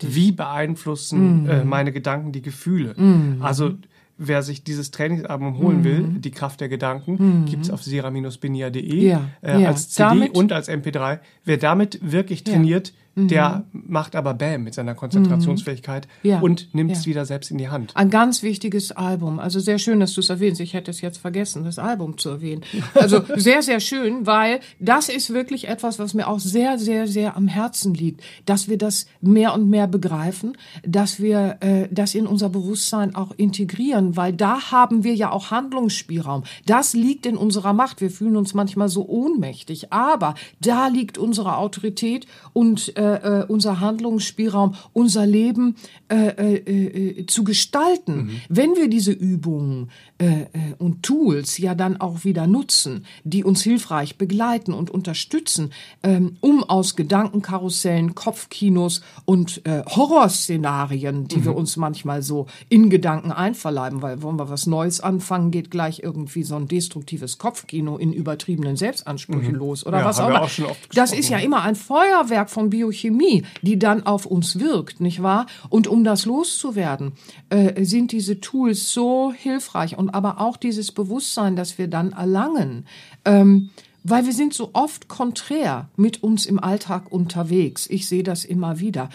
Mhm. wie beeinflussen äh, meine Gedanken die Gefühle. Also wer sich dieses Trainingsalbum holen will, die Kraft der Gedanken, gibt's auf sera-benia.de Mhm. Ja, äh, ja. als CD Damit- und als MP3. Wer damit wirklich trainiert, der macht aber Bam mit seiner Konzentrationsfähigkeit Mhm. Ja, und nimmt es ja. wieder selbst in die Hand. Ein ganz wichtiges Album. Also sehr schön, dass du es erwähnst. Ich hätte es jetzt vergessen, das Album zu erwähnen. [laughs] Also sehr, sehr schön, weil das ist wirklich etwas, was mir auch sehr, sehr, sehr am Herzen liegt, dass wir das mehr und mehr begreifen, dass wir äh, das in unser Bewusstsein auch integrieren, weil da haben wir ja auch Handlungsspielraum. Das liegt in unserer Macht. Wir fühlen uns manchmal so ohnmächtig, aber da liegt unsere Autorität und äh, äh, unser Handlungsspielraum, unser Leben äh, äh, äh, zu gestalten. Wenn wir diese Übungen äh, äh, und Tools ja dann auch wieder nutzen, die uns hilfreich begleiten und unterstützen, ähm, um aus Gedankenkarussellen, Kopfkinos und äh, Horrorszenarien, die wir uns manchmal so in Gedanken einverleiben, weil wollen wir was Neues anfangen, geht gleich irgendwie so ein destruktives Kopfkino in übertriebenen Selbstansprüchen los oder Ja, was auch immer. auch Das ist ja immer ein Feuerwerk von Biochemie, die dann auf uns wirkt, nicht wahr? Und um das loszuwerden, äh, sind diese Tools so hilfreich und aber auch dieses Bewusstsein, das wir dann erlangen. Ähm, weil wir sind so oft konträr mit uns im Alltag unterwegs. Ich sehe das immer wieder.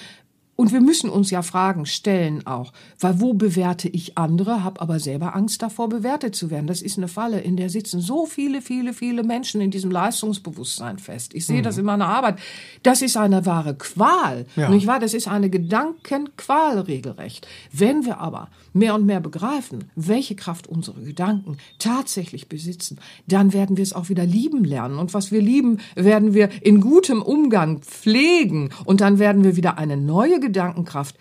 Und wir müssen uns ja Fragen stellen auch, weil wo bewerte ich andere, habe aber selber Angst davor, bewertet zu werden. Das ist eine Falle, in der sitzen so viele, viele, viele Menschen in diesem Leistungsbewusstsein fest. Ich sehe das in meiner Arbeit. Das ist eine wahre Qual, Ja. nicht wahr? Das ist eine Gedankenqual regelrecht. Wenn wir aber mehr und mehr begreifen, welche Kraft unsere Gedanken tatsächlich besitzen, dann werden wir es auch wieder lieben lernen. Und was wir lieben, werden wir in gutem Umgang pflegen. Und dann werden wir wieder eine neue Gedankenkraft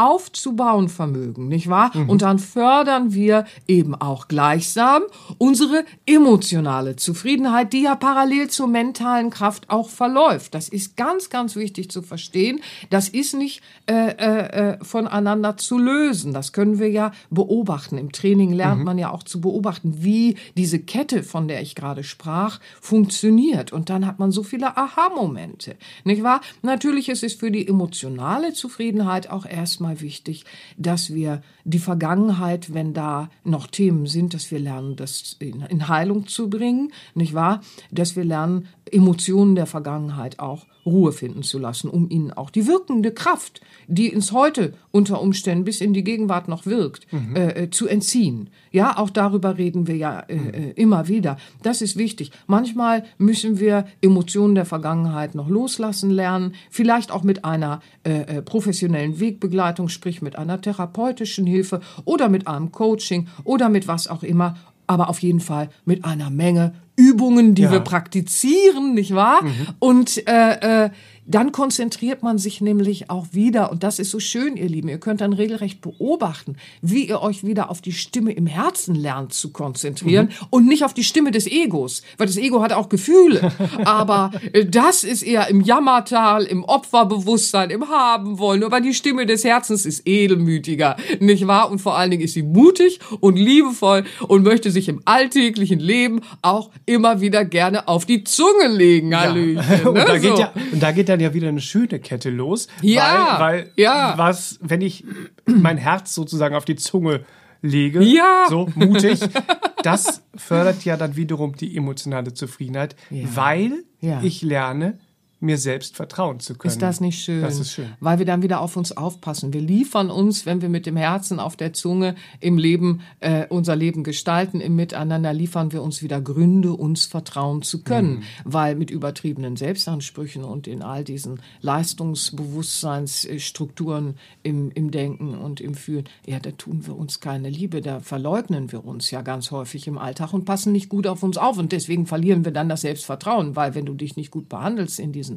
aufzubauen vermögen, nicht wahr? Und dann fördern wir eben auch gleichsam unsere emotionale Zufriedenheit, die ja parallel zur mentalen Kraft auch verläuft. Das ist ganz, ganz wichtig zu verstehen. Das ist nicht äh, äh, äh, voneinander zu lösen. Das können wir ja beobachten. Im Training lernt man ja auch zu beobachten, wie diese Kette, von der ich gerade sprach, funktioniert. Und dann hat man so viele Aha-Momente, nicht wahr? Natürlich ist es für die emotionale Zufriedenheit auch erstmal wichtig, dass wir die Vergangenheit, wenn da noch Themen sind, dass wir lernen, das in, in Heilung zu bringen, nicht wahr? Dass wir lernen, Emotionen der Vergangenheit auch Ruhe finden zu lassen, um ihnen auch die wirkende Kraft, die ins Heute unter Umständen bis in die Gegenwart noch wirkt, äh, äh, zu entziehen. Ja, auch darüber reden wir ja äh, äh, immer wieder. Das ist wichtig. Manchmal müssen wir Emotionen der Vergangenheit noch loslassen lernen, vielleicht auch mit einer äh, äh, professionellen Wegbegleitung, sprich mit einer therapeutischen Hilfe oder mit einem Coaching oder mit was auch immer, aber auf jeden Fall mit einer Menge Übungen, die Ja. wir praktizieren, nicht wahr? Und äh, äh, dann konzentriert man sich nämlich auch wieder, und das ist so schön, ihr Lieben, ihr könnt dann regelrecht beobachten, wie ihr euch wieder auf die Stimme im Herzen lernt zu konzentrieren und nicht auf die Stimme des Egos, weil das Ego hat auch Gefühle. [laughs] Aber äh, das ist eher im Jammertal, im Opferbewusstsein, im Haben wollen. Aber die Stimme des Herzens ist edelmütiger, nicht wahr? Und vor allen Dingen ist sie mutig und liebevoll und möchte sich im alltäglichen Leben auch immer wieder gerne auf die Zunge legen, Hallöchen. [laughs] und, ne? da geht So. ja, und da geht dann ja wieder eine schöne Kette los. Ja, Weil, weil ja. was, wenn ich mein Herz sozusagen auf die Zunge lege, Ja. so mutig, [laughs] das fördert ja dann wiederum die emotionale Zufriedenheit, weil Ja. ich lerne, mir selbst vertrauen zu können. Ist das nicht schön? Das ist schön. Weil wir dann wieder auf uns aufpassen. Wir liefern uns, wenn wir mit dem Herzen auf der Zunge im Leben äh, unser Leben gestalten, im Miteinander, liefern wir uns wieder Gründe, uns vertrauen zu können. Mhm. Weil mit übertriebenen Selbstansprüchen und in all diesen Leistungsbewusstseinsstrukturen im, im Denken und im Fühlen, ja, da tun wir uns keine Liebe, da verleugnen wir uns ja ganz häufig im Alltag und passen nicht gut auf uns auf. Und deswegen verlieren wir dann das Selbstvertrauen, weil wenn du dich nicht gut behandelst in diesen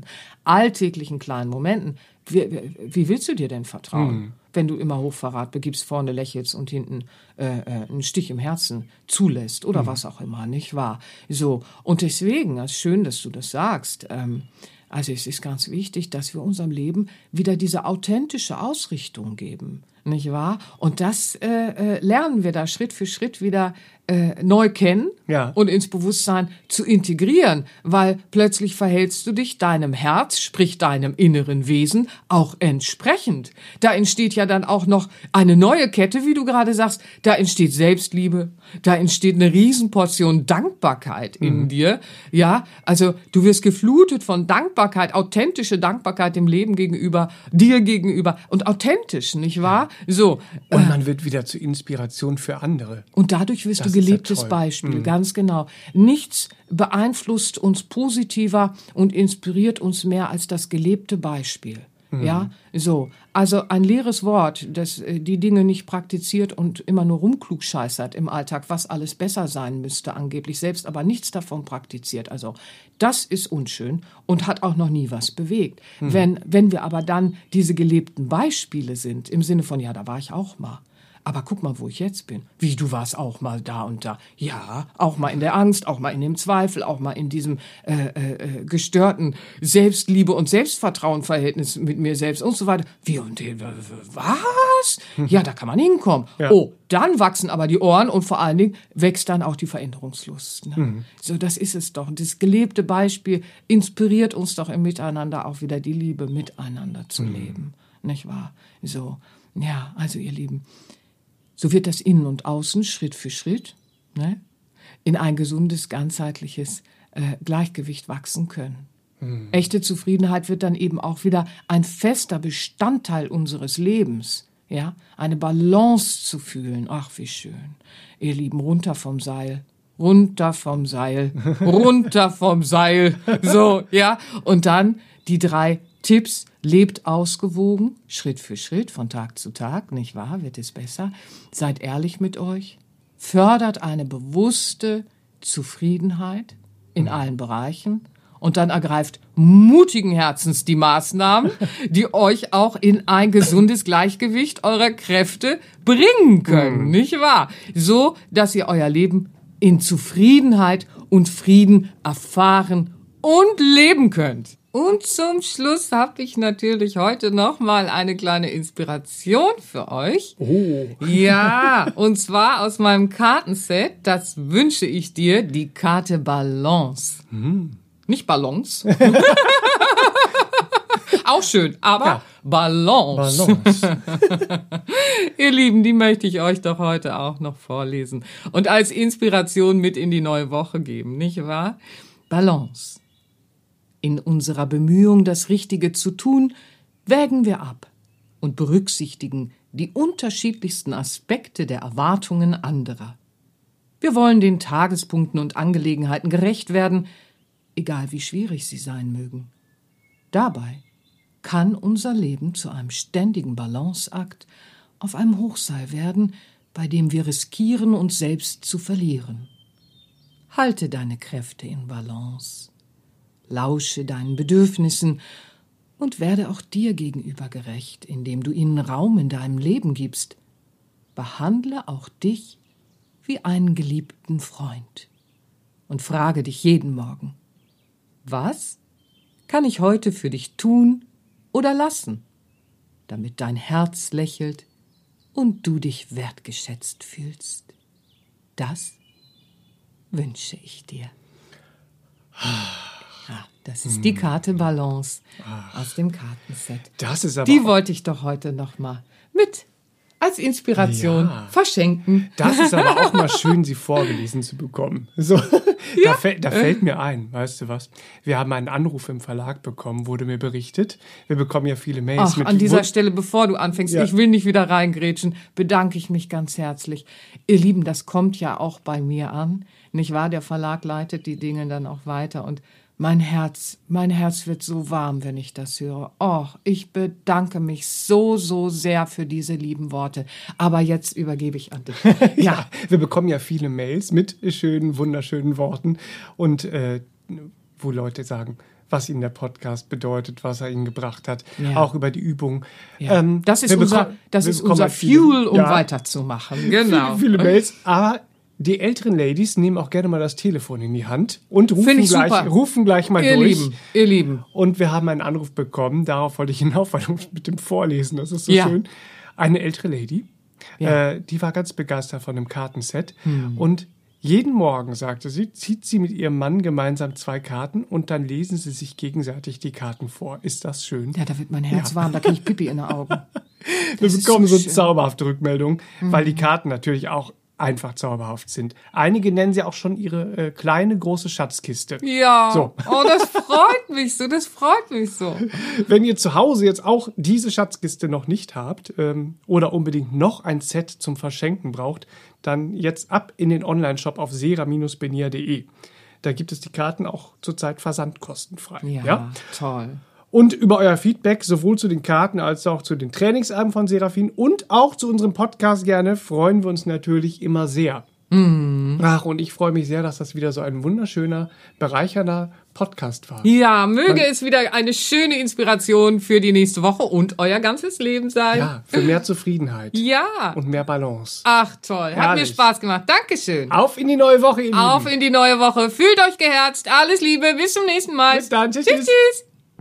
alltäglichen kleinen Momenten, wie, wie- willst du dir denn vertrauen? Wenn du immer Hochverrat begibst, vorne lächelst und hinten äh, äh, einen Stich im Herzen zulässt oder was auch immer, nicht wahr? So, und deswegen, es ist schön, dass du das sagst. Ähm, also es ist ganz wichtig, dass wir unserem Leben wieder diese authentische Ausrichtung geben, nicht wahr? Und das äh, äh, lernen wir da Schritt für Schritt wieder äh, neu kennen Ja. und ins Bewusstsein zu integrieren, weil plötzlich verhältst du dich deinem Herz, sprich deinem inneren Wesen, auch entsprechend. Da entsteht ja dann auch noch eine neue Kette, wie du gerade sagst. Da entsteht Selbstliebe, da entsteht eine Riesenportion Dankbarkeit in dir. Ja, also du wirst geflutet von Dankbarkeit, authentische Dankbarkeit dem Leben gegenüber, dir gegenüber und authentisch, nicht wahr? So. Und man wird wieder zur Inspiration für andere. Und dadurch wirst Das du ist ja gelebtes toll. Mhm. Beispiel, ganz genau. Nichts beeinflusst uns positiver und inspiriert uns mehr als das gelebte Beispiel. Mhm. Ja, so. Also ein leeres Wort, das äh, die Dinge nicht praktiziert und immer nur rumklugscheißert im Alltag, was alles besser sein müsste angeblich, selbst aber nichts davon praktiziert. Also das ist unschön und hat auch noch nie was bewegt. Mhm. Wenn, wenn wir aber dann diese gelebten Beispiele sind, im Sinne von, ja, da war ich auch mal. Aber guck mal, wo ich jetzt bin. Wie, du warst auch mal da und da. Ja, auch mal in der Angst, auch mal in dem Zweifel, auch mal in diesem äh, äh, äh, gestörten Selbstliebe- und Selbstvertrauenverhältnis mit mir selbst und so weiter. Wie und äh, w- w- was? Ja, da kann man hinkommen. Ja. Oh, dann wachsen aber die Ohren und vor allen Dingen wächst dann auch die Veränderungslust. Ne? So, das ist es doch. Das gelebte Beispiel inspiriert uns doch im Miteinander auch wieder die Liebe miteinander zu leben. Nicht wahr? So, ja, also ihr Lieben. So wird das Innen und Außen Schritt für Schritt ne, in ein gesundes, ganzheitliches äh, Gleichgewicht wachsen können. Echte Zufriedenheit wird dann eben auch wieder ein fester Bestandteil unseres Lebens. Ja, eine Balance zu fühlen. Ach, wie schön. Ihr Lieben, runter vom Seil. Runter vom Seil. [laughs] Runter vom Seil. So, ja. Und dann die drei Tipps. Lebt ausgewogen, Schritt für Schritt, von Tag zu Tag, nicht wahr? Wird es besser. Seid ehrlich mit euch. Fördert eine bewusste Zufriedenheit in allen Bereichen. Und dann ergreift mutigen Herzens die Maßnahmen, die euch auch in ein gesundes Gleichgewicht eurer Kräfte bringen können, nicht wahr? So, dass ihr euer Leben in Zufriedenheit und Frieden erfahren und leben könnt. Und zum Schluss habe ich natürlich heute noch mal eine kleine Inspiration für euch. Oh. Ja, [laughs] und zwar aus meinem Kartenset, das wünsche ich dir, die Karte Balance. Nicht Balance. [laughs] [laughs] Auch schön, aber Ja. Balance. Balance. Ihr Lieben, die möchte ich euch doch heute auch noch vorlesen und als Inspiration mit in die neue Woche geben, nicht wahr? Balance. In unserer Bemühung, das Richtige zu tun, wägen wir ab und berücksichtigen die unterschiedlichsten Aspekte der Erwartungen anderer. Wir wollen den Tagespunkten und Angelegenheiten gerecht werden, egal wie schwierig sie sein mögen. Dabei kann unser Leben zu einem ständigen Balanceakt auf einem Hochseil werden, bei dem wir riskieren, uns selbst zu verlieren. Halte deine Kräfte in Balance, lausche deinen Bedürfnissen und werde auch dir gegenüber gerecht, indem du ihnen Raum in deinem Leben gibst. Behandle auch dich wie einen geliebten Freund und frage dich jeden Morgen, was kann ich heute für dich tun oder lassen, damit dein Herz lächelt und du dich wertgeschätzt fühlst. Das wünsche ich dir. [sighs] Ja, das ist die Karte Balance aus dem Kartenset. Das ist aber Die wollte ich doch heute noch mal mit als Inspiration Ja. verschenken. das ist aber auch mal [laughs] schön, sie vorgelesen zu bekommen. So, [laughs] da, fällt, da fällt mir ein, weißt du was? Wir haben einen Anruf im Verlag bekommen, wurde mir berichtet. Wir bekommen ja viele Mails Ach, mit an dieser Wun- Stelle, bevor du anfängst, Ja. ich will nicht wieder reingrätschen, bedanke ich mich ganz herzlich. Ihr Lieben, das kommt ja auch bei mir an, nicht wahr? Der Verlag leitet die Dinge dann auch weiter und mein Herz, mein Herz wird so warm, wenn ich das höre. Oh, ich bedanke mich so, so sehr für diese lieben Worte. Aber jetzt übergebe ich an dich. [laughs] Ja, wir bekommen ja viele Mails mit schönen, wunderschönen Worten und äh, wo Leute sagen, was ihnen der Podcast bedeutet, was er ihnen gebracht hat, Ja. auch über die Übung. Ja. Ähm, das ist unser, das ist unser Fuel, um ja, weiterzumachen. Genau. Viele, viele Mails, aber die älteren Ladies nehmen auch gerne mal das Telefon in die Hand und rufen, gleich, super. rufen gleich mal Ihr durch. Lieben, ihr Lieben. Und wir haben einen Anruf bekommen, darauf wollte ich hinauf, weil du mit dem Vorlesen, das ist so Ja. schön. Eine ältere Lady, Ja. äh, die war ganz begeistert von dem Kartenset und Jeden Morgen, sagte sie, zieht sie mit ihrem Mann gemeinsam zwei Karten und dann lesen sie sich gegenseitig die Karten vor. Ist das schön? Ja, da wird mein Herz ja. warm, da kriege ich Pipi in den Augen. [laughs] Wir bekommen so, so zauberhafte Rückmeldungen, mhm. weil die Karten natürlich auch einfach zauberhaft sind. Einige nennen sie auch schon ihre äh, kleine große Schatzkiste. Ja. So. Oh, das freut mich so, das freut mich so. [laughs] Wenn ihr zu Hause jetzt auch diese Schatzkiste noch nicht habt ähm, oder unbedingt noch ein Set zum Verschenken braucht, dann jetzt ab in den Online-Shop auf sera-benia.de. Da gibt es die Karten auch zurzeit versandkostenfrei. Ja, ja? toll und über euer Feedback sowohl zu den Karten als auch zu den Trainingsalben von Serafin und auch zu unserem Podcast gerne freuen wir uns natürlich immer sehr. Mm. Ach, und ich freue mich sehr, dass das wieder so ein wunderschöner, bereichernder Podcast war. Ja, möge Man, es wieder eine schöne Inspiration für die nächste Woche und euer ganzes Leben sein. Ja, für mehr Zufriedenheit. ja. Und mehr Balance. Ach, toll. Herrlich. Hat mir Spaß gemacht. Dankeschön. Auf in die neue Woche, ihr Auf Lieben. in die neue Woche. Fühlt euch geherzt. Alles Liebe. Bis zum nächsten Mal. Bis dann. Tschüss. tschüss. tschüss.